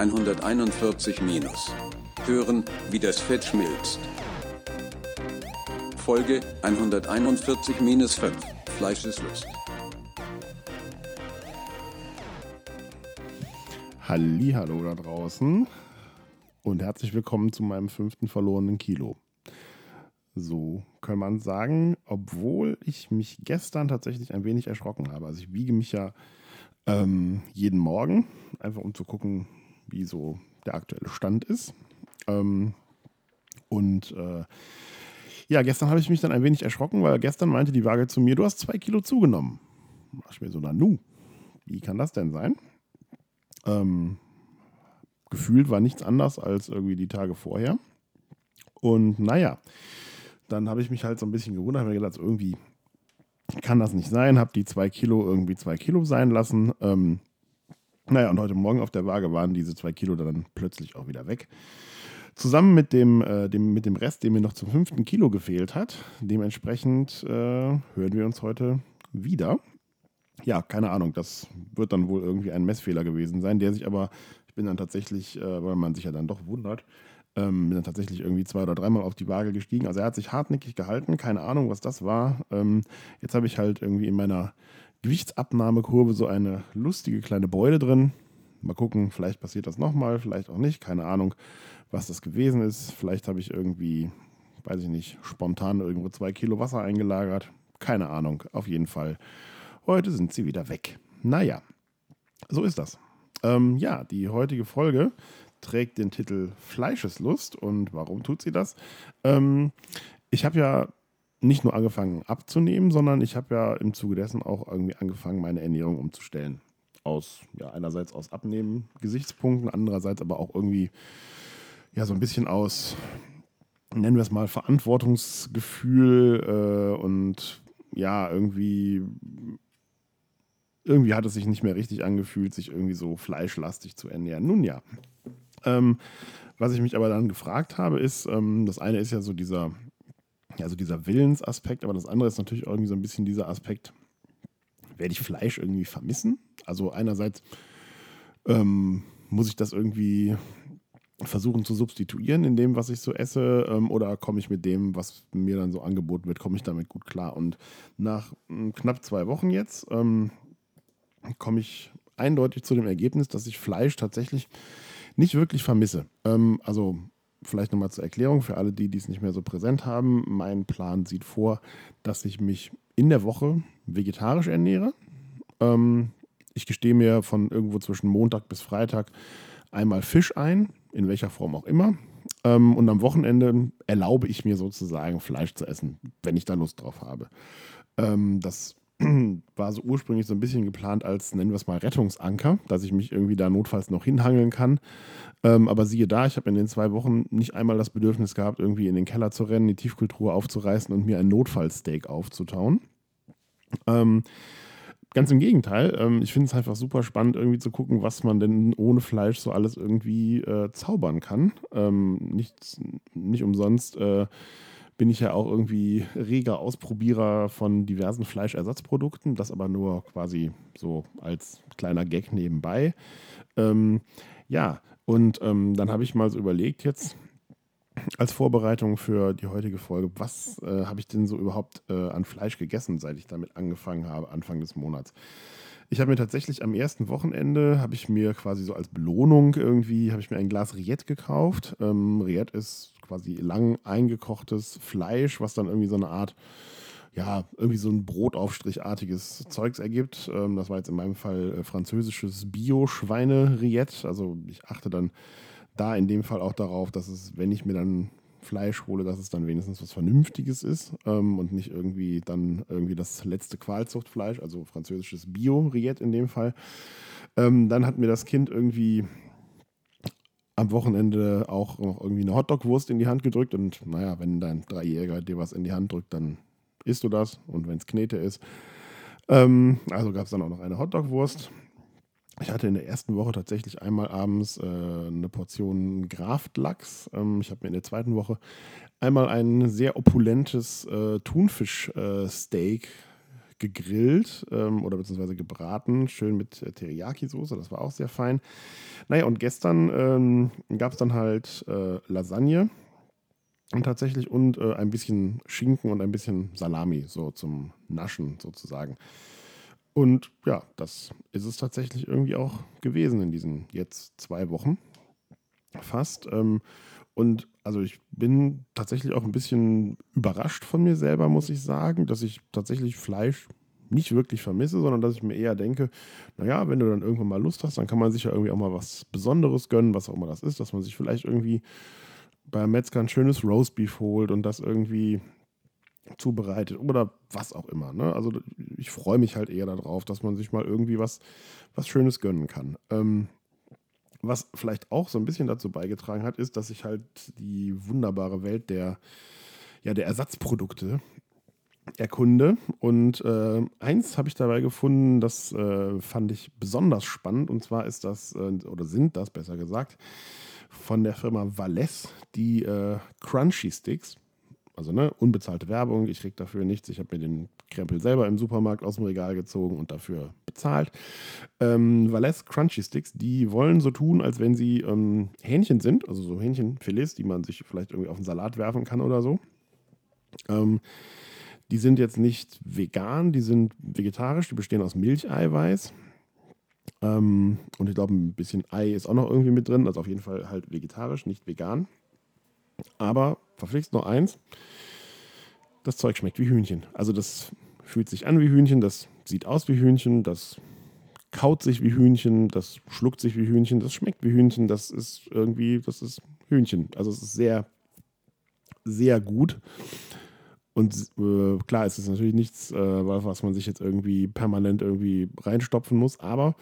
141 minus. Hören, wie das Fett schmilzt. Folge 141 minus 5. Fleisch ist Lust. Hallo da draußen und herzlich willkommen zu meinem fünften verlorenen Kilo. So kann man sagen, obwohl ich mich gestern tatsächlich ein wenig erschrocken habe. Also ich wiege mich ja ähm, jeden Morgen, einfach um zu gucken, wie so der aktuelle Stand ist. Ähm, und äh, ja, gestern habe ich mich dann ein wenig erschrocken, weil gestern meinte die Waage zu mir, du hast zwei Kilo zugenommen. Ich mir so, na nu, wie kann das denn sein? Ähm, gefühlt war nichts anders als irgendwie die Tage vorher. Und naja, dann habe ich mich halt so ein bisschen gewundert, habe mir gedacht, irgendwie kann das nicht sein, habe die zwei Kilo irgendwie zwei Kilo sein lassen. Ähm, naja, und heute Morgen auf der Waage waren diese zwei Kilo dann plötzlich auch wieder weg. Zusammen mit dem, äh, dem, mit dem Rest, dem mir noch zum fünften Kilo gefehlt hat. Dementsprechend äh, hören wir uns heute wieder. Ja, keine Ahnung, das wird dann wohl irgendwie ein Messfehler gewesen sein, der sich aber, ich bin dann tatsächlich, äh, weil man sich ja dann doch wundert, ähm, bin dann tatsächlich irgendwie zwei oder dreimal auf die Waage gestiegen. Also er hat sich hartnäckig gehalten, keine Ahnung, was das war. Ähm, jetzt habe ich halt irgendwie in meiner Gewichtsabnahmekurve so eine lustige kleine Beule drin. Mal gucken, vielleicht passiert das nochmal, vielleicht auch nicht, keine Ahnung, was das gewesen ist. Vielleicht habe ich irgendwie, weiß ich nicht, spontan irgendwo zwei Kilo Wasser eingelagert. Keine Ahnung, auf jeden Fall. Heute sind sie wieder weg. Naja, so ist das. Ähm, ja, die heutige Folge trägt den Titel Fleischeslust. Und warum tut sie das? Ähm, ich habe ja nicht nur angefangen abzunehmen, sondern ich habe ja im Zuge dessen auch irgendwie angefangen, meine Ernährung umzustellen. Aus, ja, einerseits aus Abnehmen-Gesichtspunkten, andererseits aber auch irgendwie, ja, so ein bisschen aus, nennen wir es mal, Verantwortungsgefühl äh, und ja, irgendwie irgendwie hat es sich nicht mehr richtig angefühlt, sich irgendwie so fleischlastig zu ernähren. Nun ja. Ähm, was ich mich aber dann gefragt habe, ist, ähm, das eine ist ja so dieser, also dieser Willensaspekt, aber das andere ist natürlich irgendwie so ein bisschen dieser Aspekt, werde ich Fleisch irgendwie vermissen? Also einerseits ähm, muss ich das irgendwie versuchen zu substituieren in dem, was ich so esse, ähm, oder komme ich mit dem, was mir dann so angeboten wird, komme ich damit gut klar. Und nach mh, hm, knapp zwei Wochen jetzt ähm, komme ich eindeutig zu dem Ergebnis, dass ich Fleisch tatsächlich nicht wirklich vermisse. Ähm, also vielleicht nochmal zur Erklärung für alle, die dies nicht mehr so präsent haben. Mein Plan sieht vor, dass ich mich in der Woche vegetarisch ernähre. Ähm, ich gestehe mir von irgendwo zwischen Montag bis Freitag einmal Fisch ein, in welcher Form auch immer. Ähm, und am Wochenende erlaube ich mir sozusagen Fleisch zu essen, wenn ich da Lust drauf habe. Ähm, das war so ursprünglich so ein bisschen geplant als, nennen wir es mal, Rettungsanker, dass ich mich irgendwie da notfalls noch hinhangeln kann. Ähm, aber siehe da, ich habe in den zwei Wochen nicht einmal das Bedürfnis gehabt, irgendwie in den Keller zu rennen, die Tiefkultur aufzureißen und mir ein Notfallsteak aufzutauen. Ähm, ganz im Gegenteil, ähm, ich finde es einfach super spannend, irgendwie zu gucken, was man denn ohne Fleisch so alles irgendwie äh, zaubern kann. Ähm, nicht, nicht umsonst. Äh, bin ich ja auch irgendwie reger Ausprobierer von diversen Fleischersatzprodukten, das aber nur quasi so als kleiner Gag nebenbei. Ähm, ja, und ähm, dann habe ich mal so überlegt jetzt als Vorbereitung für die heutige Folge, was äh, habe ich denn so überhaupt äh, an Fleisch gegessen, seit ich damit angefangen habe, Anfang des Monats. Ich habe mir tatsächlich am ersten Wochenende, habe ich mir quasi so als Belohnung irgendwie, habe ich mir ein Glas Riette gekauft. Ähm, Riette ist quasi lang eingekochtes Fleisch, was dann irgendwie so eine Art, ja, irgendwie so ein Brotaufstrichartiges Zeugs ergibt. Ähm, das war jetzt in meinem Fall äh, französisches Bio-Schweine-Riette. Also ich achte dann da in dem Fall auch darauf, dass es, wenn ich mir dann Fleisch hole, dass es dann wenigstens was Vernünftiges ist ähm, und nicht irgendwie dann irgendwie das letzte Qualzuchtfleisch, also französisches Bio-Riet in dem Fall. Ähm, dann hat mir das Kind irgendwie am Wochenende auch noch irgendwie eine Hotdog-Wurst in die Hand gedrückt und naja, wenn dein Dreijähriger dir was in die Hand drückt, dann isst du das und wenn es Knete ist. Ähm, also gab es dann auch noch eine Hotdog-Wurst. Ich hatte in der ersten Woche tatsächlich einmal abends äh, eine Portion Graftlachs. Ähm, ich habe mir in der zweiten Woche einmal ein sehr opulentes äh, Thunfisch-Steak gegrillt ähm, oder beziehungsweise gebraten, schön mit äh, Teriyaki-Soße, das war auch sehr fein. Naja, und gestern ähm, gab es dann halt äh, Lasagne und tatsächlich und äh, ein bisschen Schinken und ein bisschen Salami, so zum Naschen sozusagen. Und ja, das ist es tatsächlich irgendwie auch gewesen in diesen jetzt zwei Wochen fast. Ähm, und also ich bin tatsächlich auch ein bisschen überrascht von mir selber, muss ich sagen, dass ich tatsächlich Fleisch nicht wirklich vermisse, sondern dass ich mir eher denke, naja, wenn du dann irgendwann mal Lust hast, dann kann man sich ja irgendwie auch mal was Besonderes gönnen, was auch immer das ist, dass man sich vielleicht irgendwie beim Metzger ein schönes Roastbeef holt und das irgendwie zubereitet oder was auch immer. Ne? Also ich freue mich halt eher darauf, dass man sich mal irgendwie was, was Schönes gönnen kann. Ähm, was vielleicht auch so ein bisschen dazu beigetragen hat, ist, dass ich halt die wunderbare Welt der, ja, der Ersatzprodukte erkunde. Und äh, eins habe ich dabei gefunden, das äh, fand ich besonders spannend. Und zwar ist das, äh, oder sind das besser gesagt, von der Firma Valles, die äh, Crunchy Sticks. Also ne, unbezahlte Werbung, ich krieg dafür nichts. Ich habe mir den Krempel selber im Supermarkt aus dem Regal gezogen und dafür bezahlt. Ähm, Valais Crunchy Sticks, die wollen so tun, als wenn sie ähm, Hähnchen sind, also so Hähnchenfilets, die man sich vielleicht irgendwie auf den Salat werfen kann oder so. Ähm, die sind jetzt nicht vegan, die sind vegetarisch, die bestehen aus Milcheiweiß. Ähm, und ich glaube, ein bisschen Ei ist auch noch irgendwie mit drin, also auf jeden Fall halt vegetarisch, nicht vegan. Aber verpflichtet noch eins: das Zeug schmeckt wie Hühnchen. Also, das fühlt sich an wie Hühnchen, das sieht aus wie Hühnchen, das kaut sich wie Hühnchen, das schluckt sich wie Hühnchen, das schmeckt wie Hühnchen, das ist irgendwie, das ist Hühnchen. Also, es ist sehr, sehr gut. Und äh, klar, es ist natürlich nichts, äh, was man sich jetzt irgendwie permanent irgendwie reinstopfen muss. Aber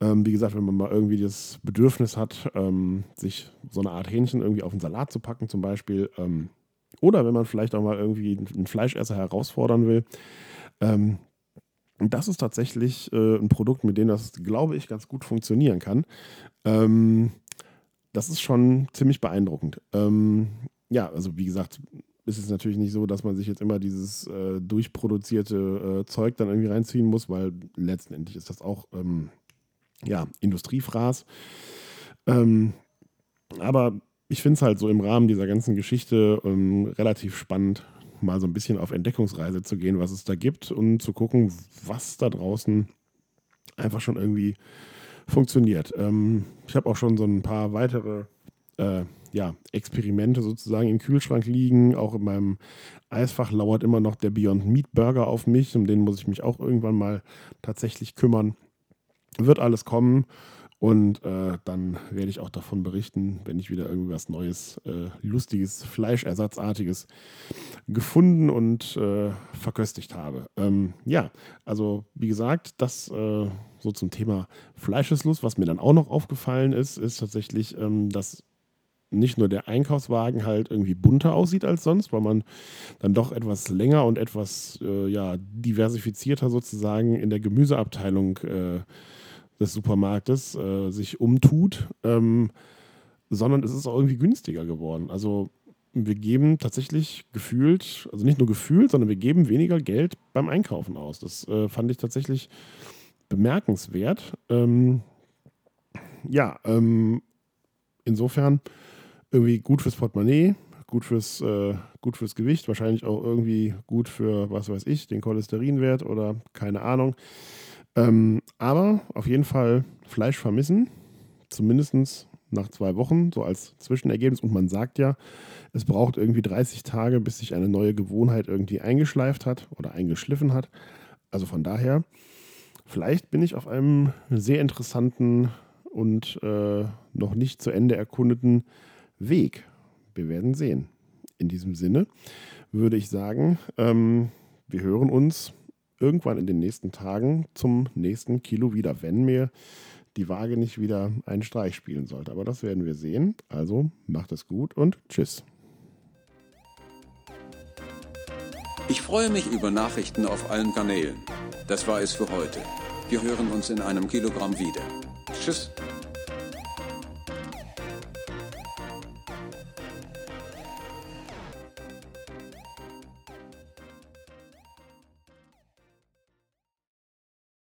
ähm, wie gesagt, wenn man mal irgendwie das Bedürfnis hat, ähm, sich so eine Art Hähnchen irgendwie auf einen Salat zu packen, zum Beispiel, ähm, oder wenn man vielleicht auch mal irgendwie einen Fleischesser herausfordern will, ähm, das ist tatsächlich äh, ein Produkt, mit dem das, glaube ich, ganz gut funktionieren kann. Ähm, das ist schon ziemlich beeindruckend. Ähm, ja, also wie gesagt, ist es natürlich nicht so, dass man sich jetzt immer dieses äh, durchproduzierte äh, Zeug dann irgendwie reinziehen muss, weil letztendlich ist das auch ähm, ja, Industriefraß. Ähm, aber ich finde es halt so im Rahmen dieser ganzen Geschichte ähm, relativ spannend, mal so ein bisschen auf Entdeckungsreise zu gehen, was es da gibt und zu gucken, was da draußen einfach schon irgendwie funktioniert. Ähm, ich habe auch schon so ein paar weitere äh, ja, Experimente sozusagen im Kühlschrank liegen. Auch in meinem Eisfach lauert immer noch der Beyond Meat Burger auf mich. Um den muss ich mich auch irgendwann mal tatsächlich kümmern. Wird alles kommen. Und äh, dann werde ich auch davon berichten, wenn ich wieder irgendwas Neues, äh, lustiges, Fleischersatzartiges gefunden und äh, verköstigt habe. Ähm, ja, also wie gesagt, das äh, so zum Thema Fleischeslust. Was mir dann auch noch aufgefallen ist, ist tatsächlich, ähm, dass nicht nur der Einkaufswagen halt irgendwie bunter aussieht als sonst, weil man dann doch etwas länger und etwas äh, ja, diversifizierter sozusagen in der Gemüseabteilung äh, des Supermarktes äh, sich umtut, ähm, sondern es ist auch irgendwie günstiger geworden. Also wir geben tatsächlich gefühlt, also nicht nur gefühlt, sondern wir geben weniger Geld beim Einkaufen aus. Das äh, fand ich tatsächlich bemerkenswert. Ähm, ja, ähm, insofern irgendwie gut fürs Portemonnaie, gut fürs, äh, gut fürs Gewicht, wahrscheinlich auch irgendwie gut für, was weiß ich, den Cholesterinwert oder keine Ahnung. Ähm, aber auf jeden Fall Fleisch vermissen, zumindest nach zwei Wochen, so als Zwischenergebnis. Und man sagt ja, es braucht irgendwie 30 Tage, bis sich eine neue Gewohnheit irgendwie eingeschleift hat oder eingeschliffen hat. Also von daher, vielleicht bin ich auf einem sehr interessanten und äh, noch nicht zu Ende erkundeten Weg. Wir werden sehen. In diesem Sinne würde ich sagen, ähm, wir hören uns irgendwann in den nächsten Tagen zum nächsten Kilo wieder, wenn mir die Waage nicht wieder einen Streich spielen sollte. Aber das werden wir sehen. Also macht es gut und tschüss. Ich freue mich über Nachrichten auf allen Kanälen. Das war es für heute. Wir hören uns in einem Kilogramm wieder. Tschüss.